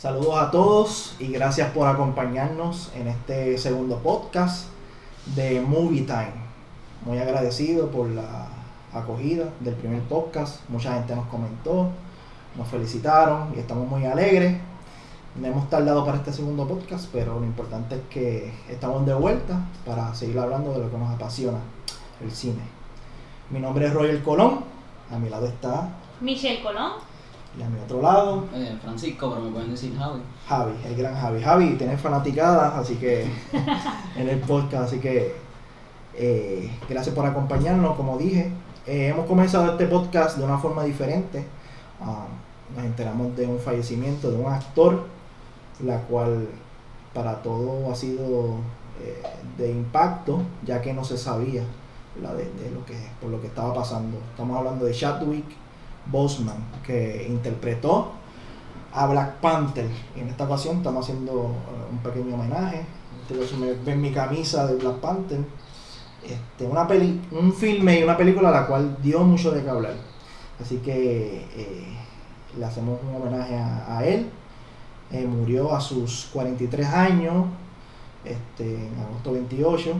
Saludos a todos y gracias por acompañarnos en este segundo podcast de Movie Time. Muy agradecido por la acogida del primer podcast. Mucha gente nos comentó, nos felicitaron y estamos muy alegres. No hemos tardado para este segundo podcast, pero lo importante es que estamos de vuelta para seguir hablando de lo que nos apasiona, el cine. Mi nombre es Roger Colón, a mi lado está Michelle Colón. Y a mi otro lado, Eh, Francisco, pero me pueden decir Javi. Javi, el gran Javi. Javi, tienes fanaticadas, así que en el podcast, así que eh, gracias por acompañarnos, como dije. Eh, hemos comenzado este podcast de una forma diferente. Ah, nos enteramos de un fallecimiento de un actor, la cual para todo ha sido de impacto, ya que no se sabía la de, de lo que por lo que estaba pasando. Estamos hablando de Chadwick Boseman, que interpretó a Black Panther. Y en esta ocasión estamos haciendo eh, un pequeño homenaje. Ustedes me ven mi camisa de Black Panther. Este, una peli, un filme y una película la cual dio mucho de qué hablar. Así que eh, le hacemos un homenaje a, a él. Eh, murió a sus 43 años, este, en agosto 28,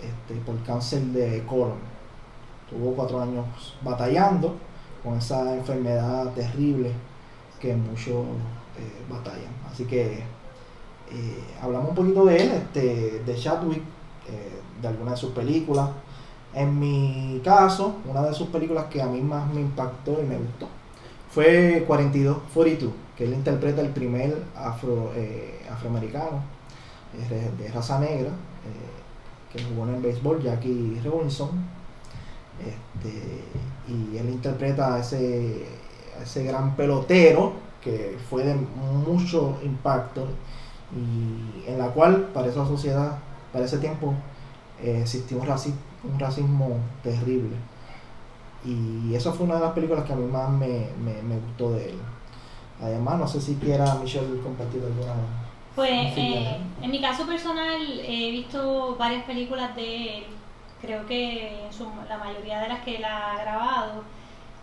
este, por cáncer de colon. Tuvo cuatro años batallando con esa enfermedad terrible que muchos eh, batallan. Así que eh, hablamos un poquito de él, este, de Chadwick, eh, de algunas de sus películas. En mi caso, una de sus películas que a mí más me impactó y me gustó fue 42, 42, que él interpreta el primer afro, afroamericano de raza negra que jugó en el béisbol, Jackie Robinson. Este, y él interpreta a ese, a ese gran pelotero que fue de mucho impacto y en la cual para esa sociedad, para ese tiempo, eh, existió un, raci- un racismo terrible. Y esa fue una de las películas que a mí más me, me, me gustó de él. Además, no sé si quiera Michelle compartir alguna. Pues eh, en mi caso personal he visto varias películas de él. Creo que en su- la mayoría de las que él ha grabado.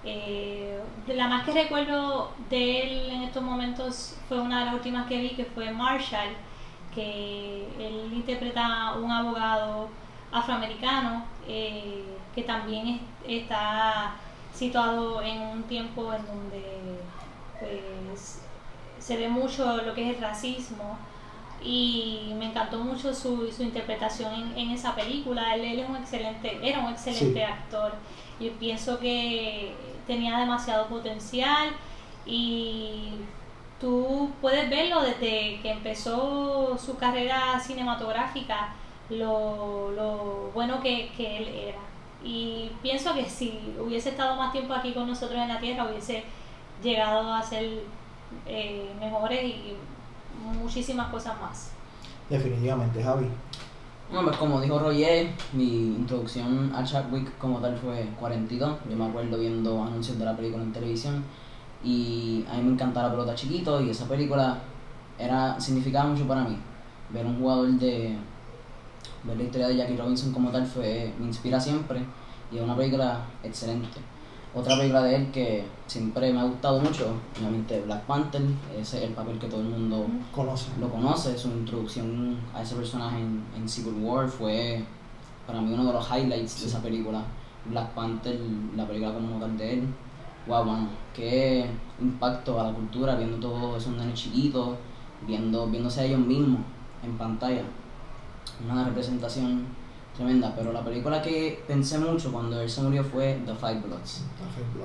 Eh, la más que recuerdo de él en estos momentos fue una de las últimas que vi, que fue Marshall, que él interpreta a un abogado afroamericano eh, que también es- está situado en un tiempo en donde pues, se ve mucho lo que es el racismo y me encantó mucho su, su interpretación en, en esa película. Él, él es un excelente, era un excelente Sí. actor. Yo pienso que tenía demasiado potencial y tú puedes verlo desde que empezó su carrera cinematográfica, lo, lo bueno que, que él era. Y pienso que si hubiese estado más tiempo aquí con nosotros en la Tierra, hubiese llegado a ser eh, mejores y muchísimas cosas más. Definitivamente, Javi. Bueno, pues como dijo Roger, mi introducción a Chadwick como tal fue 42. Yo me acuerdo viendo anuncios de la película en televisión y a mí me encantaba la pelota chiquito y esa película era significaba mucho para mí. Ver un jugador de ver la historia de Jackie Robinson como tal fue me inspira siempre y es una película excelente. Otra película de él que siempre me ha gustado mucho, obviamente Black Panther, ese es el papel que todo el mundo Conoce. lo conoce, su introducción a ese personaje en, en Civil War fue para mí uno de los highlights Sí. de esa película. Black Panther, la película como tal de él. Wow, mano, qué impacto a la cultura viendo todos esos nenes chiquitos, viendo, viéndose a ellos mismos en pantalla. Una representación tremenda, pero la película que pensé mucho cuando él se murió fue The Five Bloods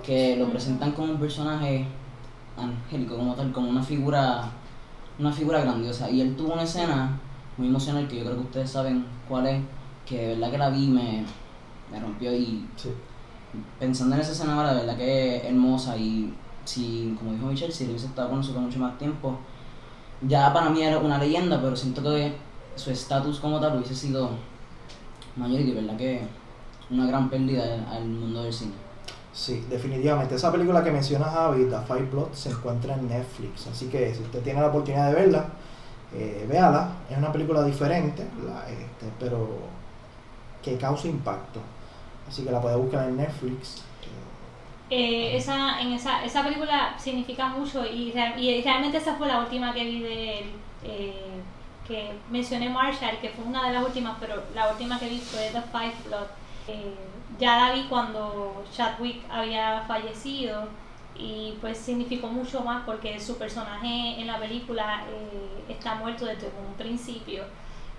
que lo presentan como un personaje angélico como tal, como una figura, una figura grandiosa. Y él tuvo una escena muy emocional que yo creo que ustedes saben cuál es, que de verdad que la vi y me, me rompió y Sí. pensando en esa escena ahora, de verdad que es hermosa y si, como dijo Michelle, si él hubiese estado con nosotros mucho más tiempo, ya para mí era una leyenda, pero siento que su estatus como tal hubiese sido mayor y de verdad que una gran pérdida al mundo del cine. Sí, definitivamente. Esa película que menciona Javi, The Five Plot, se encuentra en Netflix. Así que si usted tiene la oportunidad de verla, eh, véala. Es una película diferente, la- este, pero que causa impacto. Así que la puede buscar en Netflix. eh, esa, en esa, esa película significa mucho y, y realmente esa fue la última que vi de él. eh, que mencioné Marshall, que fue una de las últimas, pero la última que vi fue The Five Blood. Eh, ya la vi cuando Chadwick había fallecido y pues significó mucho más porque su personaje en la película eh, está muerto desde un principio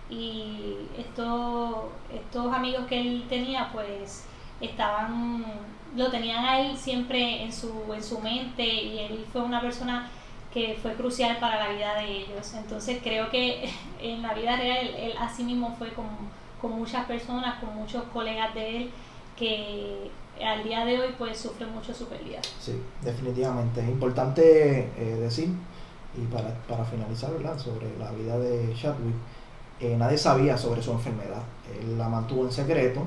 y estos, estos amigos que él tenía pues estaban lo tenían a él siempre en su en su mente y él fue una persona que fue crucial para la vida de ellos entonces creo que en la vida real él, él así mismo fue con, con muchas personas con muchos colegas de él que al día de hoy pues sufren mucho su pérdida Sí, definitivamente. Es importante eh, decir, y para, para finalizar, ¿verdad? sobre la vida de Chadwick, eh, nadie sabía sobre su enfermedad. Él la mantuvo en secreto,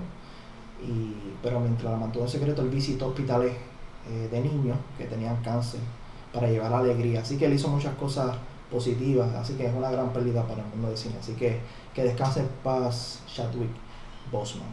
y, pero mientras la mantuvo en secreto, él visitó hospitales eh, de niños que tenían cáncer para llevar alegría. Así que él hizo muchas cosas positivas, así que es una gran pérdida para el mundo del cine. Así que que descanse en paz Chadwick Boseman.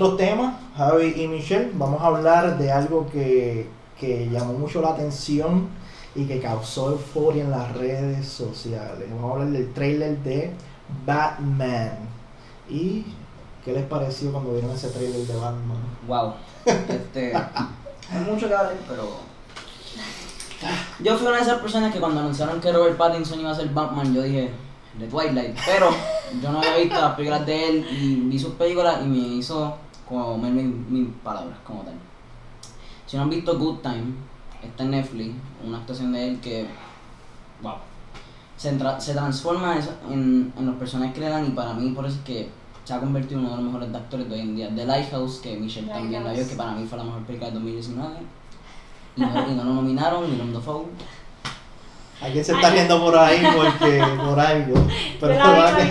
En otros temas, Javi y Michelle, vamos a hablar de algo que, que llamó mucho la atención y que causó euforia en las redes sociales. Vamos a hablar del trailer de Batman. ¿Y qué les pareció cuando vieron ese trailer de Batman? Wow. Este. hay mucho que hablar, pero. Yo fui una de esas personas que cuando anunciaron que Robert Pattinson iba a ser Batman, yo dije, de Twilight. Pero yo no había visto las películas de él y vi sus películas y me hizo comer mis, mis palabras como tal. Si no han visto Good Time, está en Netflix, una actuación de él que. Wow. Se, tra- se transforma en, en los personajes que le dan y para mí por eso es que se ha convertido en uno de los mejores actores de hoy en día. The Lighthouse, que Michelle también la vio, Lighthouse. que para mí fue la mejor película del 2019. Y no, y no lo nominaron, Willem Dafoe. Alguien se está riendo por ahí porque por algo. Pero Yo la vi,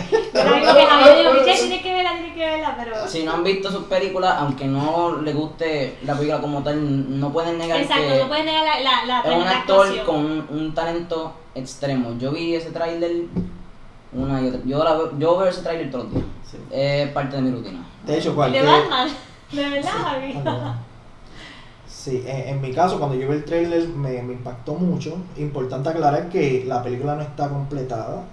va la vi, que- yo la vi porque Javier dijo, "Michelle, tienes que verla, tienes que verla, pero... Si no han visto sus películas, aunque no le guste la película como tal, no pueden negar Exacto, que no puedes negar la, la, la es un actor actuación. con un, un talento extremo. Yo vi ese tráiler una y otra. Yo, la veo- yo veo ese tráiler todos los días. Sí. Es parte de mi rutina. De hecho, De cualquier... Batman, de verdad, Javi. Sí, en, en mi caso, cuando yo vi el trailer me, me impactó mucho. Importante aclarar que la película no está completada.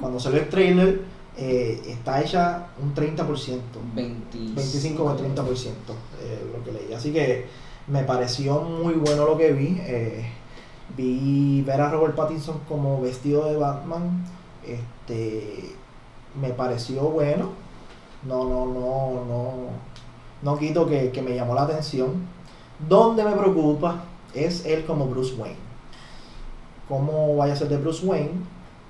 Cuando salió el trailer, eh, está hecha un 30%, 25, 25 o 30%, eh, lo que leí. Así que me pareció muy bueno lo que vi. eh, vi ver a Robert Pattinson como vestido de Batman. Este, me pareció bueno. No, no, no, no, no quito que, que me llamó la atención. Donde me preocupa es él como Bruce Wayne. ¿Cómo vaya a ser de Bruce Wayne?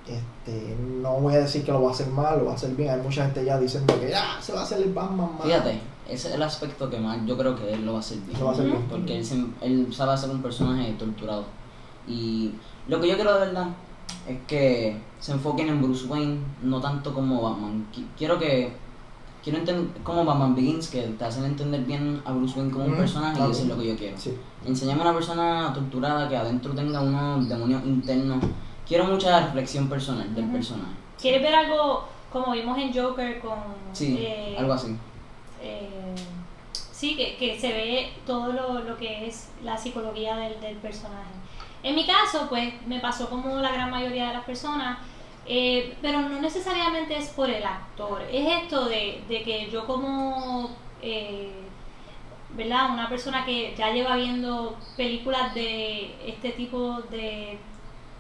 Este, no voy a decir que lo va a hacer mal, lo va a hacer bien. Hay mucha gente ya diciendo que ya se va a hacer el Batman mal. Fíjate, ese es el aspecto que más yo creo que él lo va a hacer bien. Lo va a hacer bien. Porque él, se- él sabe hacer un personaje torturado. Y lo que yo quiero de verdad es que se enfoquen en Bruce Wayne, no tanto como Batman. Qui- Quiero que. Quiero entender como Batman Begins, que te hacen entender bien a Bruce Wayne como un personaje y eso es lo que yo quiero. Sí. Enseñame a una persona torturada que adentro tenga unos demonios internos. Quiero mucha reflexión personal del personaje. ¿Quieres ver algo como vimos en Joker con... Sí, eh, algo así. eh, sí, que, que se ve todo lo, lo que es la psicología del, del personaje. En mi caso, pues me pasó como la gran mayoría de las personas, eh, pero no necesariamente es por el actor, es esto de, de que yo como, ¿verdad? Una persona que ya lleva viendo películas de este tipo de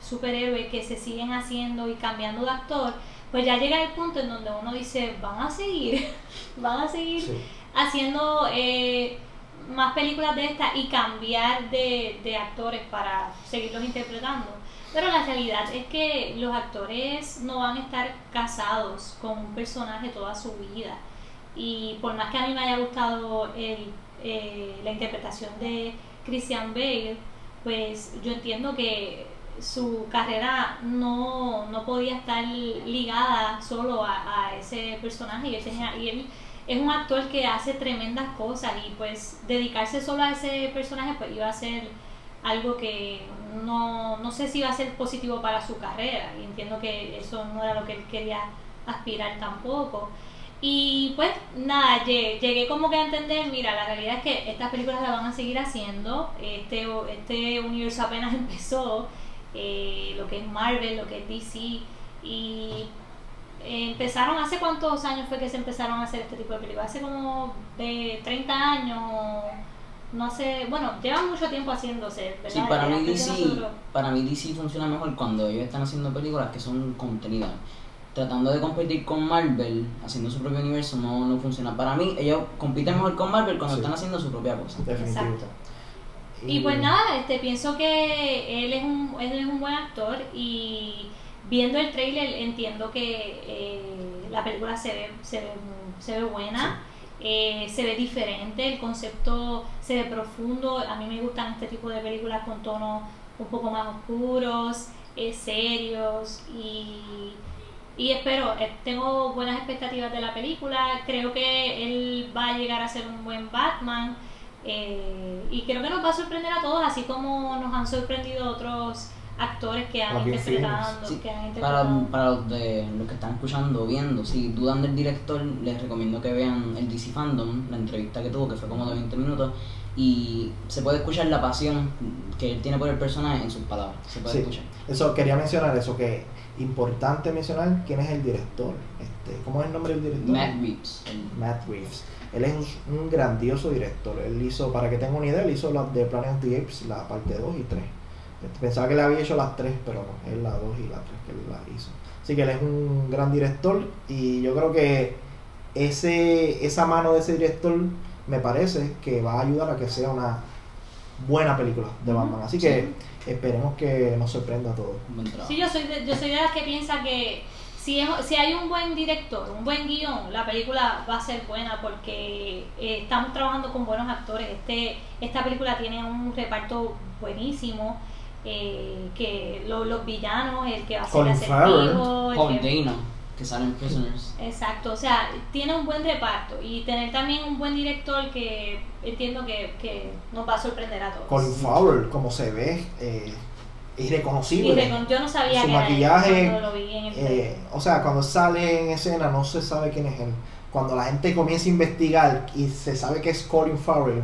superhéroes que se siguen haciendo y cambiando de actor, pues ya llega el punto en donde uno dice, van a seguir, van a seguir Sí. haciendo eh, más películas de estas y cambiar de, de actores para seguirlos interpretando. Pero la realidad es que los actores no van a estar casados con un personaje toda su vida. Y por más que a mí me haya gustado el, eh, la interpretación de Christian Bale, pues yo entiendo que su carrera no, no podía estar ligada solo a, a ese personaje. Y él, es un actor que hace tremendas cosas y pues dedicarse solo a ese personaje pues iba a ser algo que no, no sé si iba a ser positivo para su carrera. Y entiendo que eso no era lo que él quería aspirar tampoco. Y pues nada, llegué, como que a entender, mira, la realidad es que estas películas las van a seguir haciendo, este, este universo apenas empezó, eh, lo que es Marvel, lo que es DC, y empezaron, ¿hace cuántos años fue que se empezaron a hacer este tipo de películas? Hace como de 30 años, no sé, bueno, llevan mucho tiempo haciéndose, ¿verdad? Sí, para mí, DC, para mí DC funciona mejor cuando ellos están haciendo películas que son contenidas tratando de competir con Marvel, haciendo su propio universo, no, no funciona. Para mí, ellos compiten mejor con Marvel cuando están haciendo su propia cosa. Definitivamente. Y, pues nada, este, pienso que él es, un, él es un buen actor y viendo el trailer entiendo que eh, la película se ve, se ve, se ve buena. Eh, se ve diferente, el concepto se ve profundo. A mí me gustan este tipo de películas con tonos un poco más oscuros, eh, serios y y espero, tengo buenas expectativas de la película, creo que él va a llegar a ser un buen Batman eh, y creo que nos va a sorprender a todos, así como nos han sorprendido otros actores que han, interpretado, que han interpretado. Para, los, de, los que están escuchando, viendo, si dudan del director, les recomiendo que vean el DC Fandom, la entrevista que tuvo, que fue como de 20 minutos, y se puede escuchar la pasión que él tiene por el personaje en sus palabras. Se puede escuchar. Eso, quería mencionar eso, que importante mencionar quién es el director. Este, ¿Cómo es el nombre del director? Matt Reeves. Matt Reeves. Él es un, grandioso director. Él hizo, para que tengan una idea, él hizo las de Planet of the Apes, la parte 2 y 3. Este, pensaba que le había hecho las 3, pero no, es la 2 y la 3 que él la hizo. Así que él es un gran director y yo creo que ese, esa mano de ese director me parece que va a ayudar a que sea una buena película de Batman. Así que esperemos que nos sorprenda a todos. Sí, yo soy, de, yo soy de las que piensa que si, es, si hay un buen director, un buen guion, la película va a ser buena porque eh, estamos trabajando con buenos actores. Este, esta película tiene un reparto buenísimo. Eh, que los villanos, el que va a ser el acertijo, el que, que salen Prisoners. Exacto, o sea, tiene un buen reparto y tener también un buen director que entiendo que, que nos va a sorprender a todos. Colin Farrell, como se ve, eh, irreconocible. yo no sabía Su maquillaje, eh, o sea, cuando sale en escena no se sabe quién es él. Cuando la gente comienza a investigar y se sabe que es Colin Farrell,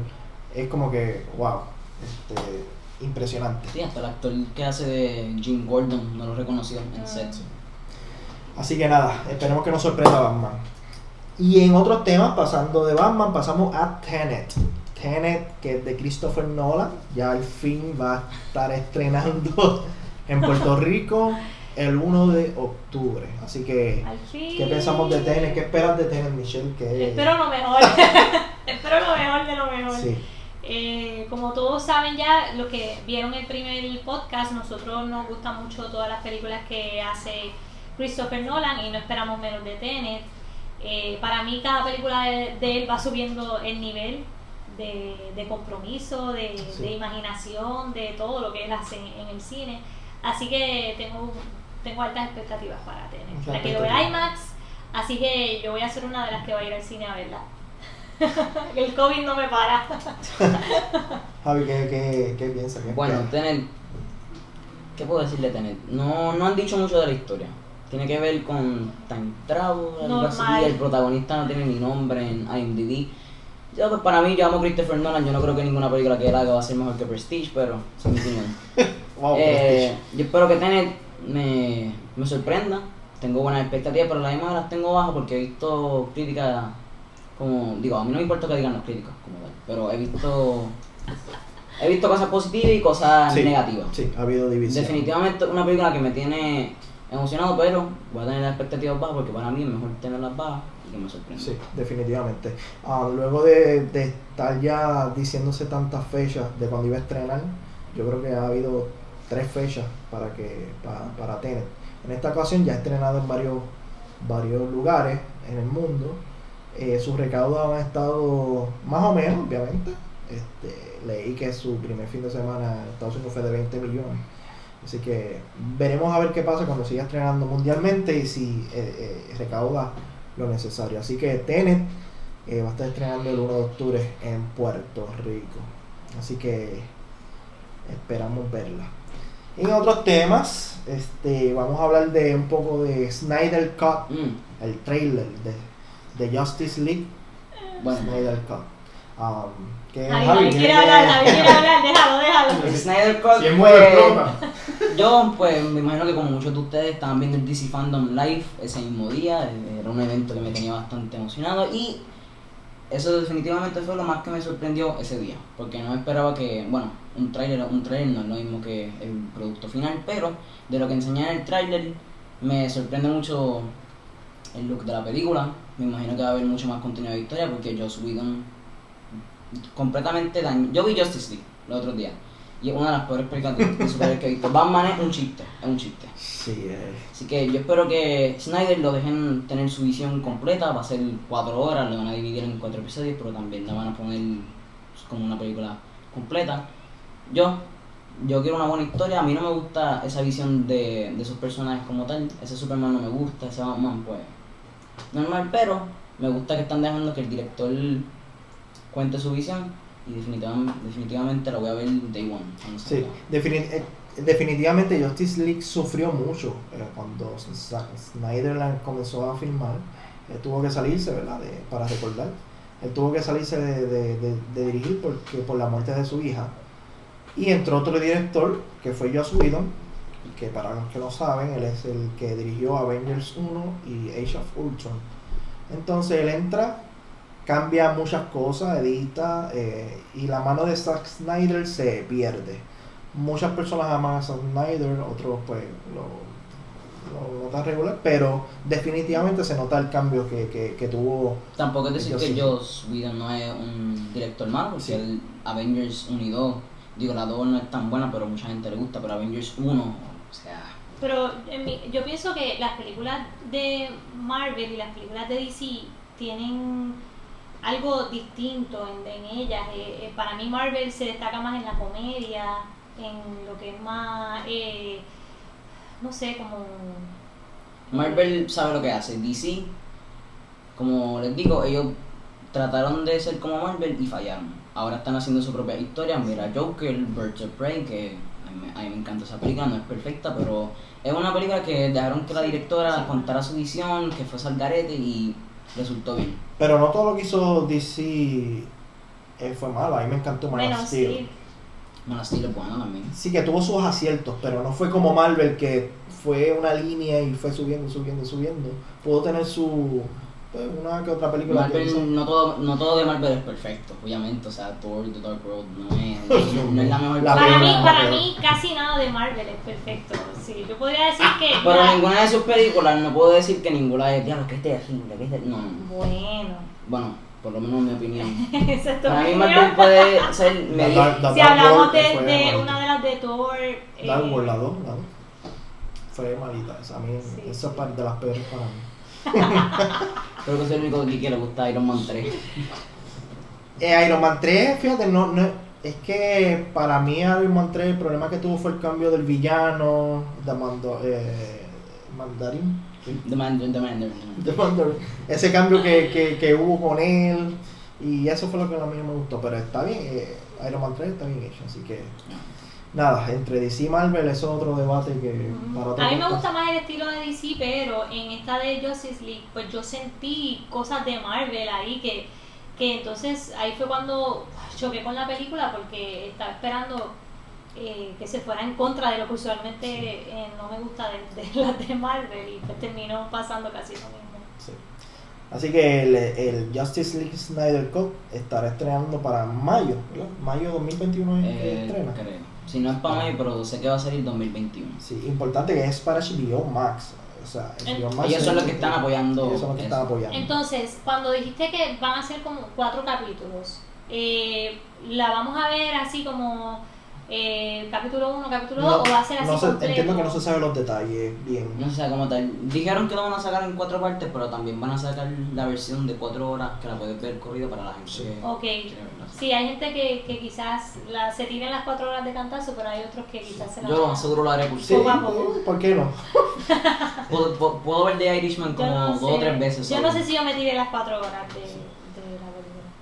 es como que, wow, este, impresionante. Sí, hasta el actor que hace de Jim Gordon no lo reconoció en mm. sexo. Así que nada, esperemos que nos sorprenda Batman. Y en otros temas, pasando de Batman, pasamos a Tenet. Tenet, que es de Christopher Nolan, ya al fin va a estar estrenando en Puerto Rico el 1 de octubre. Así que, ¿qué pensamos de Tenet? ¿Qué esperas de Tenet, Michelle? Espero lo mejor. Espero lo mejor de lo mejor. Eh, como todos saben ya, los que vieron el primer podcast, nosotros nos gustan mucho todas las películas que hace Christopher Nolan y no esperamos menos de Tenet. Eh, para mí cada película de, él va subiendo el nivel de, compromiso, de, imaginación, de todo lo que él hace en, el cine. Así que tengo, tengo altas expectativas para Tenet. La quiero ver IMAX, así que yo voy a ser una de las que va a ir al cine a verla. el COVID no me para. Javi, ¿qué, qué, qué piensas? bueno, Tenet, ¿qué puedo decirle de Tenet? No, no han dicho mucho de la historia tiene que ver con time travel, algo así. El protagonista no tiene ni nombre en IMDb. Yo, pues para mí, yo amo Christopher Nolan. Yo no creo que ninguna película que él haga va a ser mejor que Prestige, pero es mi opinión. eh, yo espero que Tenet me, me sorprenda. Tengo buenas expectativas, pero las misma las tengo bajas porque he visto críticas como. Digo, a mí no me importa que digan los críticos, como tal, pero he visto. He visto cosas positivas y cosas negativas. Sí, ha habido división. Definitivamente una película que me tiene emocionado, pero voy a tener las expectativas bajas porque para mí es mejor tenerlas bajas Sí, definitivamente. Ah, luego de, estar ya diciéndose tantas fechas de cuando iba a estrenar, yo creo que ha habido tres fechas para que para, para tener. En esta ocasión ya ha estrenado en varios, varios lugares en el mundo. Eh, sus recaudos han estado más o menos, obviamente. Este, leí que su primer fin de semana en Estados Unidos fue de 20 millones. Así que veremos a ver qué pasa cuando siga estrenando mundialmente y si eh, eh, recauda lo necesario. Así que Tenet eh, va a estar estrenando el 1 de octubre en Puerto Rico. Así que esperamos verla. En otros temas, este, vamos a hablar de un poco de Snyder Cut, Mm, el trailer de, de Justice League. Bueno, Snyder Cut. Um, que Javi, Javi, quiere hablar, Javi quiere hablar, déjalo, déjalo. el Snyder Cut, Si es pues, yo pues me imagino que como muchos de ustedes estaban viendo el DC Fandom Live ese mismo día, eh, era un evento que me tenía bastante emocionado y eso definitivamente fue lo más que me sorprendió ese día, porque no esperaba que, bueno, un tráiler un tráiler no es lo mismo que el producto final, pero de lo que enseñan en el tráiler me sorprende mucho el look de la película, me imagino que va a haber mucho más contenido de historia porque Joss Whedon completamente daño. Yo vi Justice League los otros días y es una de las peores películas de, de superhéroes que he visto. Batman es un chiste, es un chiste. Sí, eh, Así que yo espero que Snyder lo dejen tener su visión completa, va a ser cuatro horas, lo van a dividir en cuatro episodios, pero también la van a poner como una película completa. Yo, yo quiero una buena historia, a mí no me gusta esa visión de, de esos personajes como tal, ese Superman no me gusta, ese Batman pues normal, pero me gusta que están dejando que el director cuente su visión y definitivamente, definitivamente la voy a ver day one. sí. salga. Defini- eh, definitivamente Justice League sufrió mucho eh, cuando Snyder la comenzó a filmar. eh, tuvo que salirse, ¿verdad? De- para recordar. Él tuvo que salirse de- de- de dirigir porque, por la muerte de su hija. Y entró otro director, que fue Joss Whedon, que para los que no saben, él es el que dirigió Avengers 1 y Age of Ultron. Entonces él entra, cambia muchas cosas, edita, eh, y la mano de Zack Snyder se pierde. Muchas personas aman a Zack Snyder, otros pues lo, lo notan regular, pero definitivamente se nota el cambio que, que, que tuvo Tampoco es decir que. Joss Whedon no es un director malo, porque Sí. el Avengers 1 y 2, digo, la 2 no es tan buena, pero mucha gente le gusta, pero Avengers 1, o sea, Pero en mi- yo pienso que las películas de Marvel y las películas de DC tienen algo distinto en, en ellas. Eh, eh, para mí Marvel se destaca más en la comedia, en lo que es más, eh, no sé, como... Marvel sabe lo que hace, DC, como les digo, ellos trataron de ser como Marvel y fallaron. Ahora están haciendo su propia historia, mira Joker, Birds of Prey, que a mí, me- a mí me encanta esa película, no es perfecta, pero es una película que dejaron que la directora contara su visión, que fuese al garete y resultó bien. Pero no todo lo que hizo DC eh, fue malo. A mí me encantó Man Bueno, of Steel. sí, Man of Steel es bueno también. Sí, que tuvo sus aciertos, pero no fue como Marvel que fue una línea y fue subiendo, subiendo, subiendo. Pudo tener su. Una que otra película que hizo. Marvel, no todo, no todo de Marvel es perfecto, obviamente, o sea, Thor, The Dark World no es, no es la mejor La para mí, primera, para mí casi nada de Marvel es perfecto. Sí, yo podría decir que... Pero la- ninguna de sus películas, no puedo decir que ninguna es, diablo, que es terrible, que es ter-". No, no. Bueno, Bueno, por lo menos en mi opinión. esa es tu Para mí. Marvel puede ser medio... Si hablamos de, una de las de Thor... Dark eh, World, la dos, la dos. Fue malita. esa. A mí, Sí. esa es parte de las peores para mí. Creo que soy el único que le gusta Iron Man 3. Eh, Iron Man 3, fíjate, no, no, es que para mí Iron Man 3 el problema que tuvo fue el cambio del villano, de Mando, eh, Mandarin. The Man, The Mandarin. Ese cambio que, que, que hubo con él, y eso fue lo que a mí no me gustó, pero está bien, eh, Iron Man 3 está bien hecho, así que nada, entre DC y Marvel eso es otro debate que para otro A mí me gusta más el estilo de DC, pero en esta de Justice League, pues yo sentí cosas de Marvel ahí que, que entonces ahí fue cuando choqué con la película porque estaba esperando eh, que se fuera en contra de lo que usualmente eh, no me gusta de, de las de Marvel y pues terminó pasando casi lo mismo. Sí. Así que el, el Justice League Snyder Cut estará estrenando para mayo, ¿verdad? Mayo 2021 es que Eh, estrena. creo. Si no es para mí, pero sé que va a salir 2021. Sí, importante que es para HBO Max. O sea, HBO Max Ellos son es- los que están apoyando Ellos son los que eso. están apoyando. Entonces, cuando dijiste que van a ser como cuatro capítulos, eh, la vamos a ver así como eh, capítulo 1, capítulo 2, o va a ser así no se- completo. entiendo que no se saben los detalles bien. No sé cómo tal. Dijeron que lo van a sacar en cuatro partes, pero también van a sacar la versión de cuatro horas que la puedes ver corrido para la gente Sí. que. Sí, hay gente que, que quizás la, se tiren las 4 horas de cantazo, pero hay otros que quizás se la Yo seguro lo haré por Sí, Poco a poco. ¿por qué no? Puedo, puedo- puedo ver The Irishman como no dos o tres veces. Yo solo. no sé si yo me tiré las 4 horas de, película.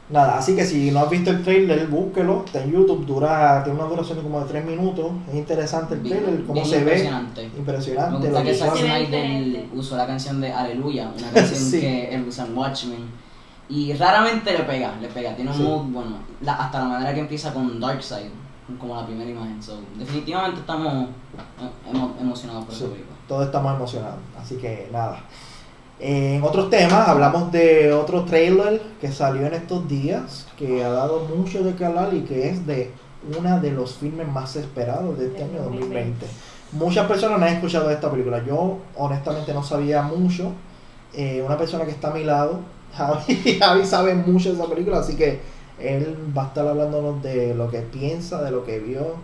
Nada, así que si no has visto el trailer, búsquelo. Está en YouTube, dura, tiene una duración de como de 3 minutos. Es interesante el Bien- trailer, cómo bien se ve. impresionante. Me Impresionante. gusta lo que. Zack Snyder usó la canción de Aleluya, una canción Sí. que él usa en Watchmen. Y raramente le pega, le pega, tiene un Sí. mood bueno. La- hasta la manera que empieza con Darkseid, como la primera imagen. So, definitivamente estamos emo- emocionados por Sí, esa película. todos estamos emocionados. Así que nada. En otros temas, hablamos de otro trailer que salió en estos días, que ha dado mucho de hablar y que es de uno de los filmes más esperados de este año 2020. 2020. Muchas personas no han escuchado esta película. Yo honestamente no sabía mucho. Eh, una persona que está a mi lado, Javi, Javi sabe mucho de esa película, así que él va a estar hablándonos de lo que piensa, de lo que vio.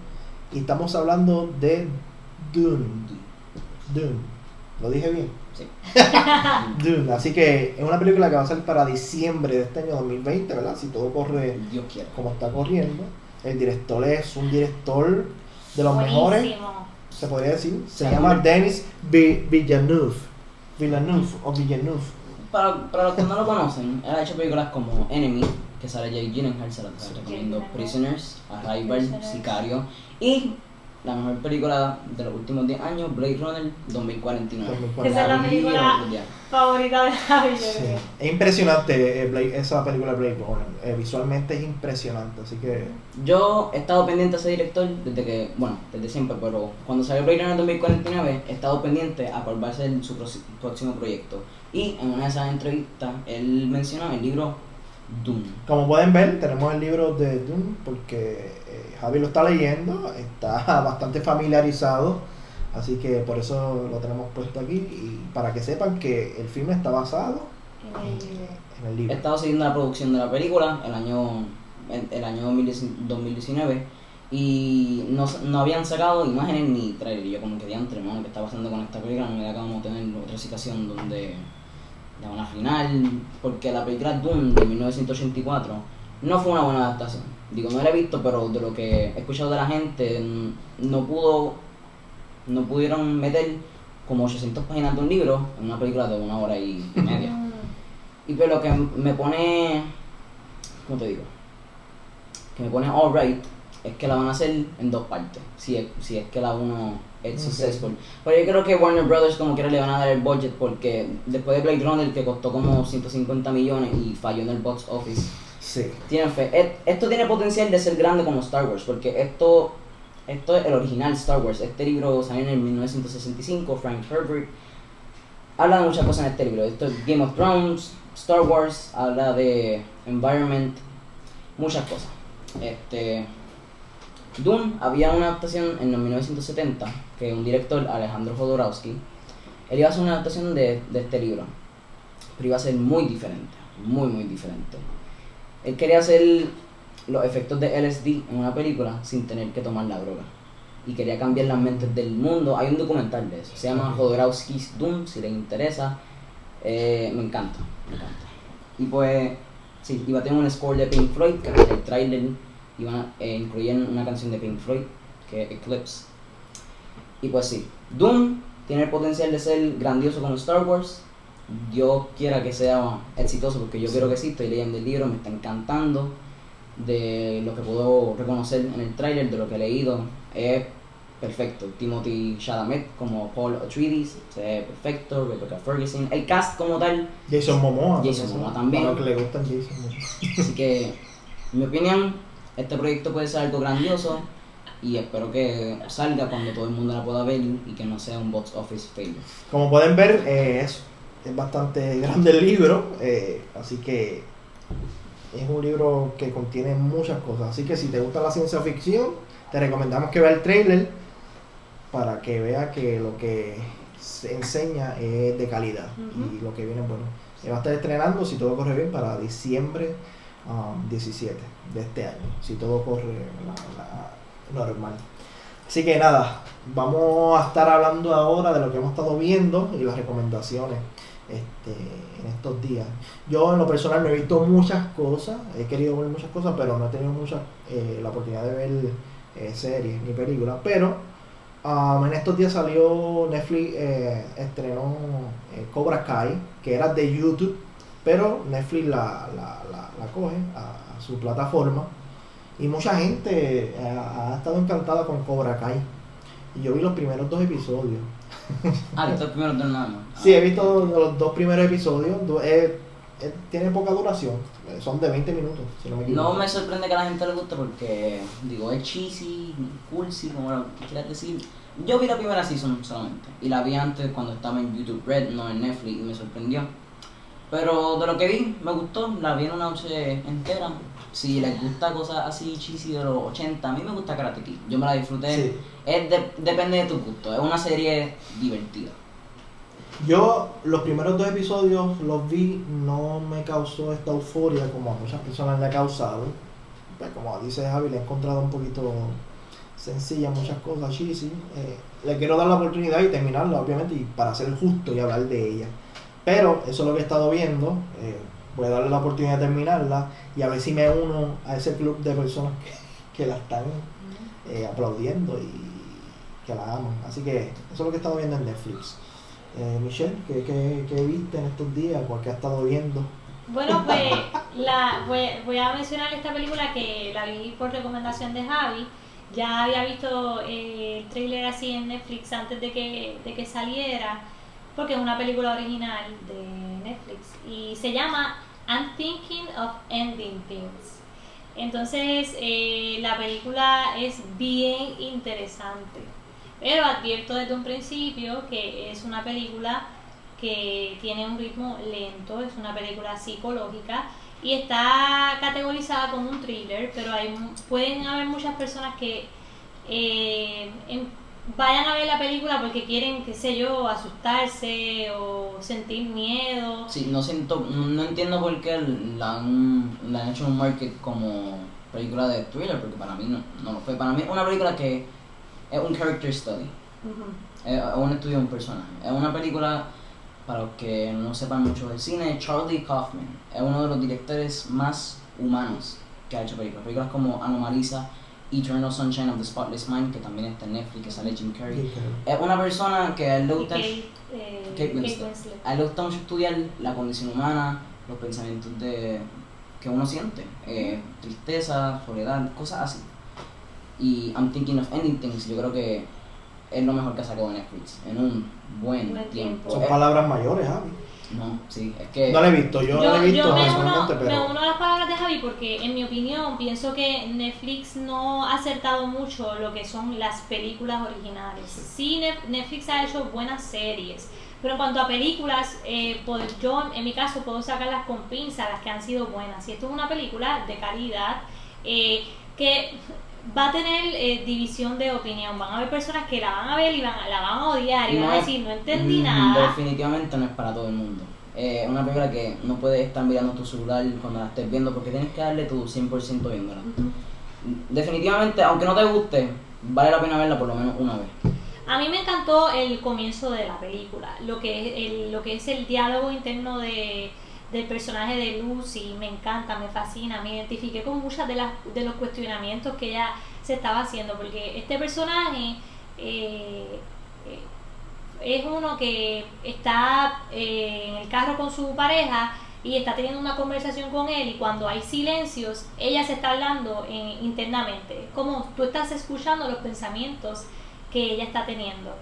Y estamos hablando de Dune. Dune. ¿Lo dije bien? Sí. Dune. Así que es una película que va a ser para diciembre de este año 2020, ¿verdad? Si todo corre Dios como está corriendo. El director es un director de los mejores, se podría decir. Se llama Denis Vi- Villeneuve. Villeneuve o Villeneuve. Para, para los que no lo conocen, él ha hecho películas como Enemy, que sale Jake Gyllenhaal, se recomiendo. Prisoners, Arrival. Sicario, y la mejor película de los últimos 10 años, Blade Runner 2049. Esa es la película favorita de Javi, yo Sí. Es impresionante eh, Blade- esa película Blade Runner. Eh, visualmente es impresionante, así que Yo he estado pendiente a ese director desde que, bueno, desde siempre, pero cuando salió Blade Runner 2049 he estado pendiente a cuál va a ser su próximo proyecto. Y en una de esas entrevistas él mencionó el libro Doom. como pueden ver, tenemos el libro de Dune porque eh, Javi lo está leyendo, está bastante familiarizado, así que por eso lo tenemos puesto aquí y para que sepan que el filme está basado En el libro. He estado siguiendo la producción de la película el año, el, el año 2019 y no, no habían sacado imágenes ni trailer. Yo como que diantre, mano, ¿qué está pasando con esta película? No me acabamos de tener otra situación donde la una final, porque la película Doom de 1984 no fue una buena adaptación. Digo, no la he visto, pero de lo que he escuchado de la gente, no pudo, no pudieron meter como 800 páginas de un libro en una película de una hora y media. Y pues lo que me pone, ¿cómo te digo? Que me pone alright es que la van a hacer en dos partes, si es, si es que la uno es successful. Pero yo creo que Warner Brothers como quiera le van a dar el budget porque después de Blade Runner que costó como 150 millones y falló en el box office, Sí. tienen fe. Esto tiene potencial de ser grande como Star Wars porque esto, esto es el original Star Wars. Este libro salió en el 1965, Frank Herbert habla de muchas cosas en este libro. Esto es Game of Thrones, Star Wars, habla de environment, muchas cosas. Este, Dune había una adaptación en el 1970 que un director, Alejandro Jodorowsky, él iba a hacer una adaptación de, de este libro, pero iba a ser muy diferente, muy muy diferente. Él quería hacer los efectos de LSD en una película sin tener que tomar la droga. Y quería cambiar las mentes del mundo. Hay un documental de eso. Se llama. Jodorowsky's Doom, si les interesa. Eh, me encanta, me encanta. Y pues, sí, iba a tener un score de Pink Floyd, que es el trailer. Iban a eh, incluir una canción de Pink Floyd, que es Eclipse. Y pues sí, Doom tiene el potencial de ser grandioso como Star Wars. Dios quiera que sea exitoso, porque yo Sí. quiero que sí, estoy leyendo el libro, me está encantando. De lo que puedo reconocer en el tráiler, de lo que he leído, es perfecto. Timothy Chalamet como Paul Atreides, se ve perfecto. Rebecca Ferguson, el cast como tal. Jason Momoa. Jason Momoa también. Que le gustan Jason Momoa. Así que, en mi opinión, este proyecto puede ser algo grandioso y espero que salga cuando todo el mundo la pueda ver y que no sea un box office failure. Como pueden ver, eh, es, es bastante grande el libro, eh, así que es un libro que contiene muchas cosas. Así que si te gusta la ciencia ficción, te recomendamos que veas el trailer para que veas que lo que se enseña es de calidad y lo que viene bueno. Se va a estar estrenando, si todo corre bien, para diciembre um, 17 de este año. Si todo corre la- la- normal. Así que nada, vamos a estar hablando ahora de lo que hemos estado viendo y las recomendaciones este, en estos días. Yo en lo personal no he visto muchas cosas, he querido ver muchas cosas, pero no he tenido mucha, eh, la oportunidad de ver eh, series ni películas. Pero um, en estos días salió Netflix, eh, estrenó Cobra Kai, que era de YouTube, pero Netflix la, la, la, coge a, su plataforma. Y mucha gente ha estado encantada con Cobra Kai. Y yo vi los primeros dos episodios. Ah, esto es primero nada más. Sí, he visto los dos primeros episodios. eh, eh, tiene poca duración. eh, Son de 20 minutos, si no me equivoco. No me sorprende que a la gente le guste porque, digo, es cheesy, cursi, como lo quieras decir. Yo vi la primera season solamente y la vi antes cuando estaba en YouTube Red, no en Netflix, y me sorprendió. Pero de lo que vi, me gustó, la vi en una noche entera. Si les gusta cosas así cheesy de los 80, a mí me gusta Karate Kid. Yo me la disfruté. Sí. Es de- depende de tu gusto, es una serie divertida. Yo los primeros dos episodios los vi, no me causó esta euforia como a muchas personas le ha causado. Pues como dice Javi, le he encontrado un poquito sencilla muchas cosas, cheesy. Eh, le quiero dar la oportunidad y terminarla, obviamente, y para ser justo y hablar de ella. Pero eso es lo que he estado viendo. eh, voy a darle la oportunidad de terminarla y a ver si me uno a ese club de personas que, que la están eh, aplaudiendo y que la aman. Así que eso es lo que he estado viendo en Netflix. Eh, Michelle, ¿qué, qué, qué viste en estos días? ¿Por qué has estado viendo? Bueno, pues la, voy, voy a mencionar esta película que la vi por recomendación de Javi. Ya había visto eh, el trailer así en Netflix antes de que, de que saliera, porque es una película original de Netflix y se llama I'm Thinking of Ending Things. Entonces, eh, la película es bien interesante, pero advierto desde un principio que es una película que tiene un ritmo lento, es una película psicológica y está categorizada como un thriller, pero hay pueden haber muchas personas que eh, em- vayan a ver la película porque quieren, qué sé yo, asustarse o sentir miedo. Sí, no siento, no entiendo por qué la han, la han hecho un market como película de thriller, porque para mí no, no lo fue. Para mí una película que es un character study, es un estudio de un personaje. Es una película, para los que no sepan mucho del cine, Charlie Kaufman es uno de los directores más humanos que ha hecho películas. Películas como Anomalisa, Eternal Sunshine of the Spotless Mind, que también está en Netflix, que sale Jim Carrey. Es una persona que a él le gusta... Kate, eh, Kate Kate Winslet. Winslet. A él le gusta mucho estudiar la condición humana, los pensamientos de que uno siente, eh, tristeza, soledad, cosas así. Y I'm Thinking of Ending Things, yo creo que es lo mejor que ha sacado Netflix en un buen Buen tiempo. tiempo. Son Eh, palabras mayores, Javi. No, sí, es que No la he visto, yo, no la he visto me, uno, personalmente, me pero... uno a las palabras de Javi porque en mi opinión pienso que Netflix no ha acertado mucho lo que son las películas originales. Sí, Netflix ha hecho buenas series, pero en cuanto a películas, eh, puedo- yo en mi caso puedo sacarlas con pinzas, las que han sido buenas. Y esto es una película de calidad eh, que va a tener eh, división de opinión. Van a haber personas que la van a ver y van, a- la van a odiar y No van a decir, no entendí mm, nada. Definitivamente no es para todo el mundo. Es una película que no puedes estar mirando tu celular cuando la estés viendo porque tienes que darle tu 100% viéndola. Definitivamente, aunque no te guste, vale la pena verla por lo menos una vez. A mí me encantó el comienzo de la película, lo que es el, lo que es el diálogo interno de, del personaje de Lucy, me encanta, me fascina, me identifiqué con muchas de, las, de los cuestionamientos que ella se estaba haciendo, porque este personaje eh, eh, es uno que está eh, en el carro con su pareja y está teniendo una conversación con él y cuando hay silencios, ella se está hablando eh, internamente, como tú estás escuchando los pensamientos que ella está teniendo.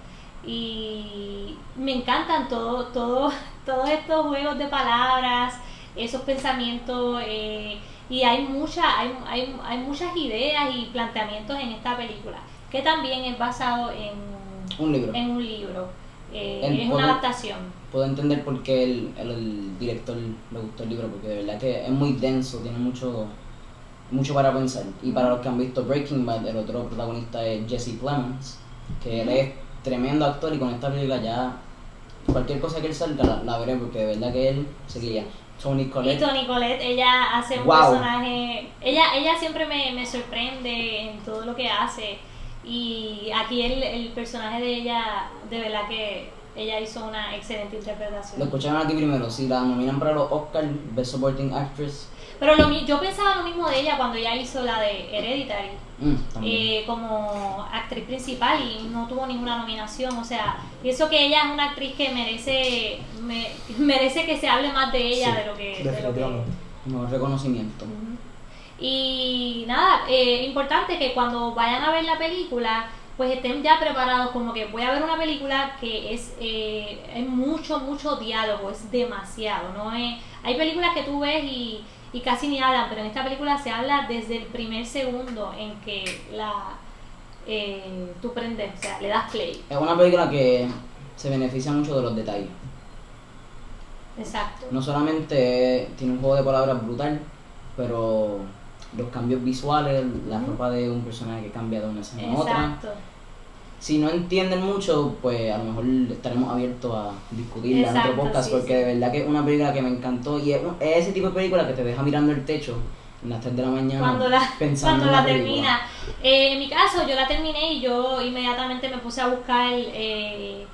Y me encantan todo, todo, todos estos juegos de palabras, esos pensamientos, eh, y hay, mucha, hay, hay, hay muchas ideas y planteamientos en esta película, que también es basado en, Un libro. en un libro. Eh, es una adaptación. Puedo entender por qué el, el, el director le gustó el libro, porque de verdad que es muy denso, tiene mucho mucho para pensar. Y para los que han visto Breaking Bad, el otro protagonista es Jesse Plemons, que él es tremendo actor y con esta película ya cualquier cosa que él salga la, la veré porque de verdad que él se guía. Tony Y Collette. Toni Collette, ella hace un Wow. personaje, ella, ella siempre me, me sorprende en todo lo que hace y aquí el, el personaje de ella, de verdad que ella hizo una excelente Lo interpretación. escucharon aquí primero. Si la nominan para los Oscars, Best Supporting Actress, Pero lo, mi- yo pensaba lo mismo de ella cuando ella hizo la de Hereditary. mm, eh, como actriz principal y no tuvo ninguna nominación. O sea, pienso que ella es una actriz que merece me- merece que se hable más de ella Sí, de lo que... de lo que-. Mejor reconocimiento. Y nada, eh, importante que cuando vayan a ver la película, pues estén ya preparados como que voy a ver una película que es, eh, es mucho, mucho diálogo, es demasiado, ¿no? Es- hay películas que tú ves y, y casi ni hablan, pero en esta película se habla desde el primer segundo en que la eh, tú prendes, o sea, le das play. Es una película que se beneficia mucho de los detalles. Exacto. No solamente tiene un juego de palabras brutal, pero los cambios visuales, la ropa de un personaje que cambia de una escena a otra. Exacto. Si no entienden mucho, pues a lo mejor estaremos abiertos a discutirla en Exacto, otro podcast, sí, porque sí. de verdad que es una película que me encantó y es, ese tipo de película que te deja mirando el techo en las 3 de la mañana cuando la, pensando cuando en la termina. Eh, en mi caso, yo la terminé y yo inmediatamente me puse a buscar eh,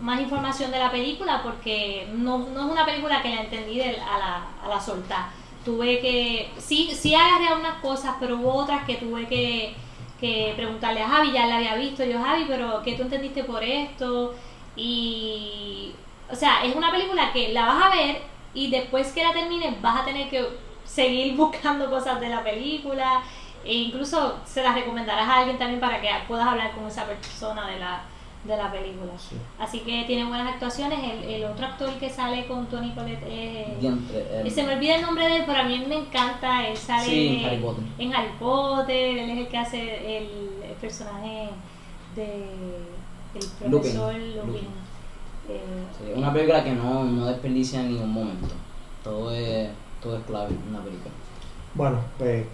más información de la película porque no, no es una película que la entendí a, la, a la soltar. Tuve que, sí, sí agarré algunas cosas, pero hubo otras que tuve que, que preguntarle a Javi, ya la había visto yo, Javi, pero ¿qué tú entendiste por esto? Y, o sea, es una película que la vas a ver y después que la termines vas a tener que seguir buscando cosas de la película e incluso se las recomendarás a alguien también para que puedas hablar con esa persona de la, de la película. Sí. Así que tiene buenas actuaciones. El, el otro actor que sale con Tony Collette es... Diantre, eh, y se me olvida el nombre de él, pero a mí me encanta. Él sale Sí, en Harry Potter. en Harry Potter, Él es el que hace el, el personaje de el profesor Lupin, Lupin. Lupin. Eh, sí, una película que no, no desperdicia ni un momento. Todo es, todo es clave en una película. Bueno, pues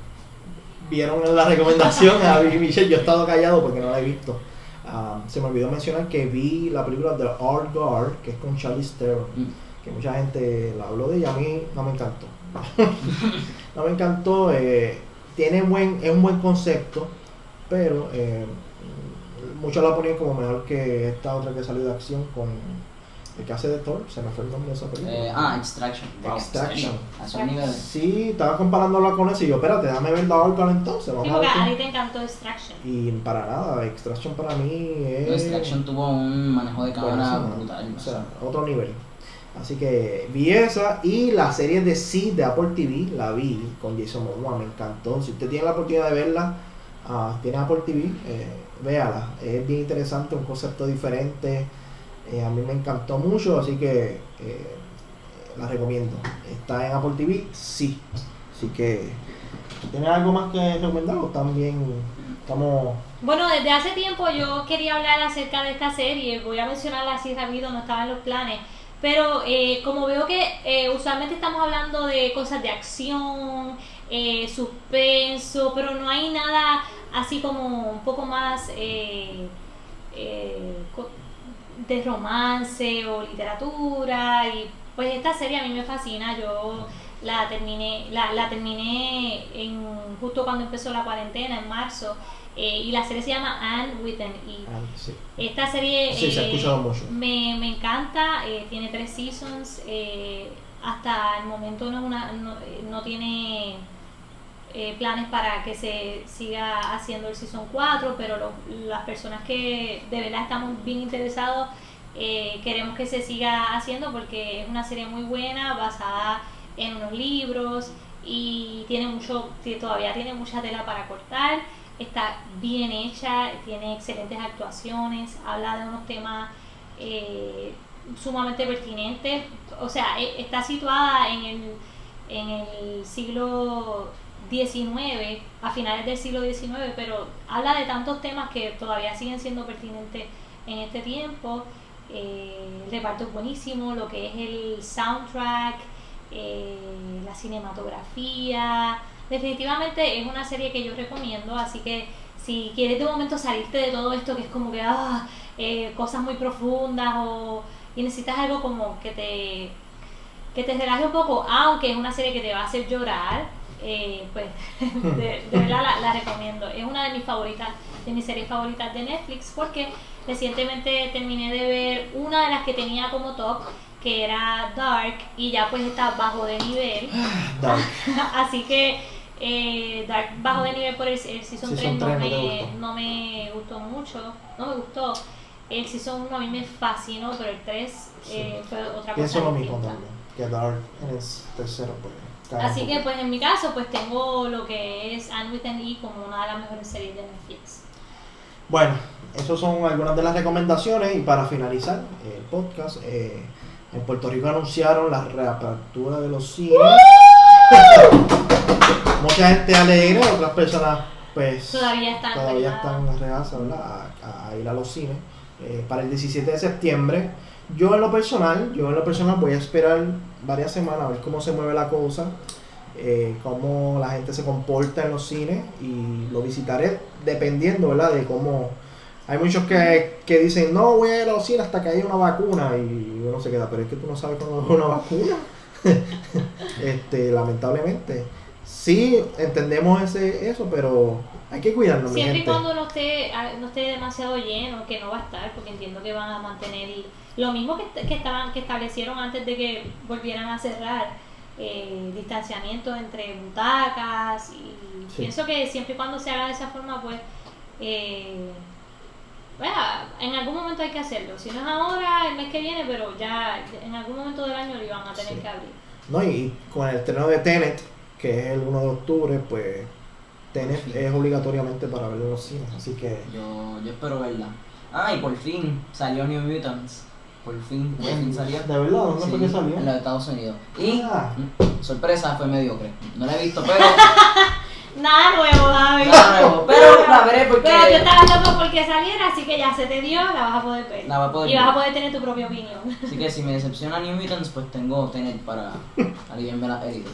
vieron la recomendación a Vicky Michelle. Yo he estado callado porque no la he visto. Ah, se me olvidó mencionar que vi la película The Art Guard, que es con Charlize Theron, Mm. que mucha gente la habló de ella. A mí no me encantó. no me encantó. eh, tiene buen, es un buen concepto, pero eh, muchos la ponían como mejor que esta otra que salió de acción con el que hace de Thor. Se me fue el nombre de esa película. Eh, ah, Extraction. Wow, Extraction. A esos niveles. Sí, estaba comparándola con eso y yo, espérate, déjame ver la Orca entonces. sí, Vamos a porque ver a qué- ti te encantó Extraction. Y para nada, Extraction para mí es. No, Extraction tuvo un manejo de cámara brutal. O sea, otro nivel. Así que vi esa y la serie de Sí de Apple TV la vi con Jason Momoa, me encantó. Si usted tiene la oportunidad de verla, ah, tiene Apple TV, eh, véala. Es bien interesante, un concepto diferente. Eh, a mí me encantó mucho, así que eh, la recomiendo. Está en Apple TV, sí. Así que, ¿tiene algo más que recomendar o también estamos... Bueno, desde hace tiempo yo quería hablar acerca de esta serie, voy a mencionarla así rápido, no estaba en los planes, pero eh, como veo que usualmente estamos hablando de cosas de acción, suspenso, pero no hay nada así como un poco más de romance o literatura y pues esta serie a mí me fascina, yo la terminé, la, la terminé en, justo cuando empezó la cuarentena, en marzo, eh, y la serie se llama Anne with an E. ah, sí. Esta serie Sí, eh, mucho. Me, me encanta, eh, tiene tres seasons, eh, hasta el momento no, es una, no, no tiene eh, planes para que se siga haciendo el season 4, pero lo- las personas que de verdad estamos bien interesados eh, queremos que se siga haciendo porque es una serie muy buena, basada en unos libros y tiene mucho, todavía tiene mucha tela para cortar, está bien hecha, tiene excelentes actuaciones, habla de unos temas eh, sumamente pertinentes, o sea, e- está situada en el, en el siglo XIX, a finales del siglo XIX, pero habla de tantos temas que todavía siguen siendo pertinentes en este tiempo. Eh, el reparto es buenísimo, lo que es el soundtrack, eh, la cinematografía. Definitivamente es una serie que yo recomiendo, así que si quieres de momento salirte de todo esto que es como que ah, eh, cosas muy profundas o y necesitas algo como que te que te relaje un poco, aunque es una serie que te va a hacer llorar, eh, pues de, de verdad la, la recomiendo. Es una de mis favoritas, de mis series favoritas de Netflix, porque recientemente terminé de ver una de las que tenía como top, que era Dark, y ya pues está bajo de nivel. Dark. Así que eh, Dark bajo de nivel por el, el Season, Season 3 no 3 no te me, gustó. no me gustó mucho, no me gustó. El Season 1 a mí me fascinó, pero el 3 eh, fue otra Pienso cosa lo mismo también. Que Dark en el tercero, pues. Así que pues en mi caso pues tengo lo que es Anne with an E como una de las mejores series de Netflix. Bueno, esas son algunas de las recomendaciones y para finalizar el podcast, eh, en Puerto Rico anunciaron la reapertura de los cines. Mucha gente alegre, otras personas pues Todavía están, todavía están. A, a ir a los cines eh, para el 17 de septiembre. Yo en lo personal, yo en lo personal voy a esperar varias semanas a ver cómo se mueve la cosa, eh, cómo la gente se comporta en los cines y lo visitaré dependiendo, ¿verdad? De cómo... Hay muchos que, que dicen, no voy a ir a los cines hasta que haya una vacuna y uno se queda, pero es que tú no sabes cuándo hay una vacuna. este, lamentablemente. Sí, entendemos ese, eso, pero hay que cuidarnos, mi Siempre y cuando no esté, ah, no esté demasiado lleno, que no va a estar, porque entiendo que van a mantener lo mismo que, que estaban que establecieron antes de que volvieran a cerrar, eh, distanciamiento entre butacas y Sí. pienso que siempre y cuando se haga de esa forma, pues eh, bueno, en algún momento hay que hacerlo. Si no es ahora, el mes que viene, pero ya en algún momento del año lo iban a tener Sí. que abrir. No, y con el estreno de Tenet, que es el 1 de octubre, pues Tenet es obligatoriamente para verlo en los cines, así que Yo, yo espero verla. Ah, y por fin salió New Mutants. Por fin, por fin salió. ¿De verdad? ¿Dónde fue Sí, que salió? En los Estados Unidos. Y, Ah. mm, sorpresa, fue mediocre. No la he visto, pero. Nada nuevo, David. Nada nuevo, pero la veré porque- Pero yo estaba loco porque saliera, así que ya se te dio, la vas a poder ver. La vas a poder y vas a poder tener tu propia opinión. Así que si me decepciona New Mutants, pues tengo Tenet para aliviarme la herida.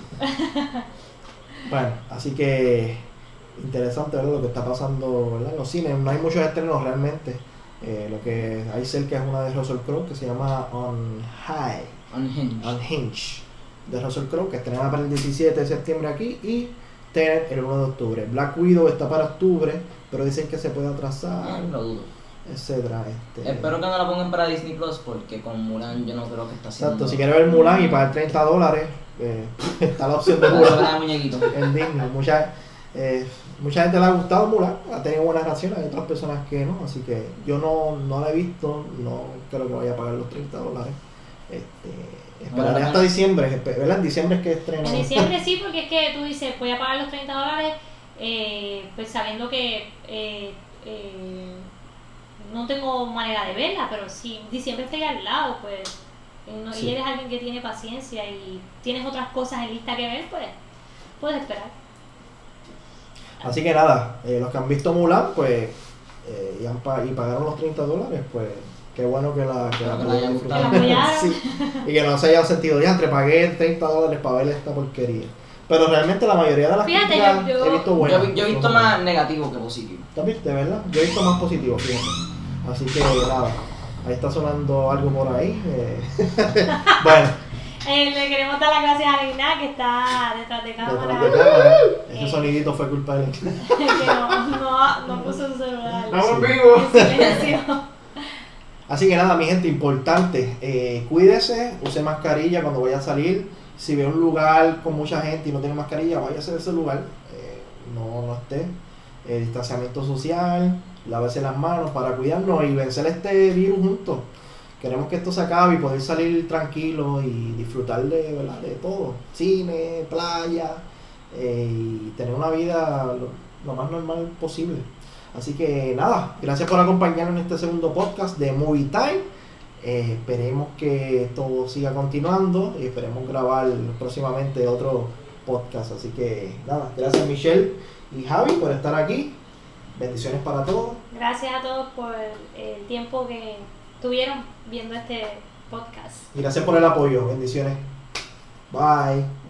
Bueno, así que interesante ver lo que está pasando ¿verdad? en los cines. No hay muchos estrenos realmente. Eh, lo que hay cerca es una de Russell Crowe que se llama On High, Unhinged. Unhinged, de Russell Crowe, que estrena para el 17 de septiembre aquí y Tenet el 1 de octubre. Black Widow está para octubre, pero dicen que se puede atrasar, Ah, lo dudo. etcétera. Este, Espero que no la pongan para Disney Plus porque con Mulan yo no creo que está haciendo. Exacto, si quieres ver Mulan y pagar 30 dólares, eh, está la opción de Mulan. muñequito. en Disney. Mucha, eh, mucha gente le ha gustado Mulan, ha tenido buenas reacciones, hay otras personas que no, así que yo no, no la he visto, no creo que vaya a pagar los 30 dólares. Este, esperaré Bueno, hasta diciembre, ¿verdad? En diciembre es que estrena. En diciembre sí, porque es que tú dices, voy a pagar los 30 dólares, eh, pues sabiendo que eh, eh, no tengo manera de verla, pero si diciembre estoy al lado, pues, no- Sí. y eres alguien que tiene paciencia y tienes otras cosas en lista que ver, pues, puedes esperar. Así que nada, eh, los que han visto Mulan, pues, eh, y, han pa- y pagaron los 30 dólares, pues, qué bueno que la, que la que haya gustado. La apoyaron. Sí, y que no se hayan sentido, ya entre pagué 30 dólares para ver esta porquería. Pero realmente la mayoría de las Fíjate, críticas yo- yo- he visto buenas. Yo, he visto más negativo que positivo. ¿Tú viste, verdad? Yo he visto más positivo, fíjate. Así que nada, ahí está sonando algo por ahí. eh. bueno, Eh, le queremos dar las gracias a Lina, que está detrás de cámara, detrás de cámara, ese Eh. sonidito fue culpa de él. que no, no, no puso su celular. Estamos En vivos. Así que nada, mi gente, importante, eh, cuídese, use mascarilla cuando vaya a salir. Si ve un lugar con mucha gente y no tiene mascarilla, váyase de ese lugar. eh, no, no esté. Eh, distanciamiento social, lávese las manos para cuidarnos y vencer este virus juntos. Queremos que esto se acabe y poder salir tranquilos y disfrutar de, ¿verdad? de todo. Cine, playa eh, y tener una vida lo más normal posible. Así que nada, gracias por acompañarnos en este segundo podcast de Movie Time. Eh, esperemos que todo siga continuando y esperemos grabar próximamente otro podcast. Así que nada, gracias Michelle y Javi por estar aquí. Bendiciones para todos. Gracias a todos por el tiempo que tuvieron viendo este podcast. Y gracias por el apoyo. Bendiciones. Bye.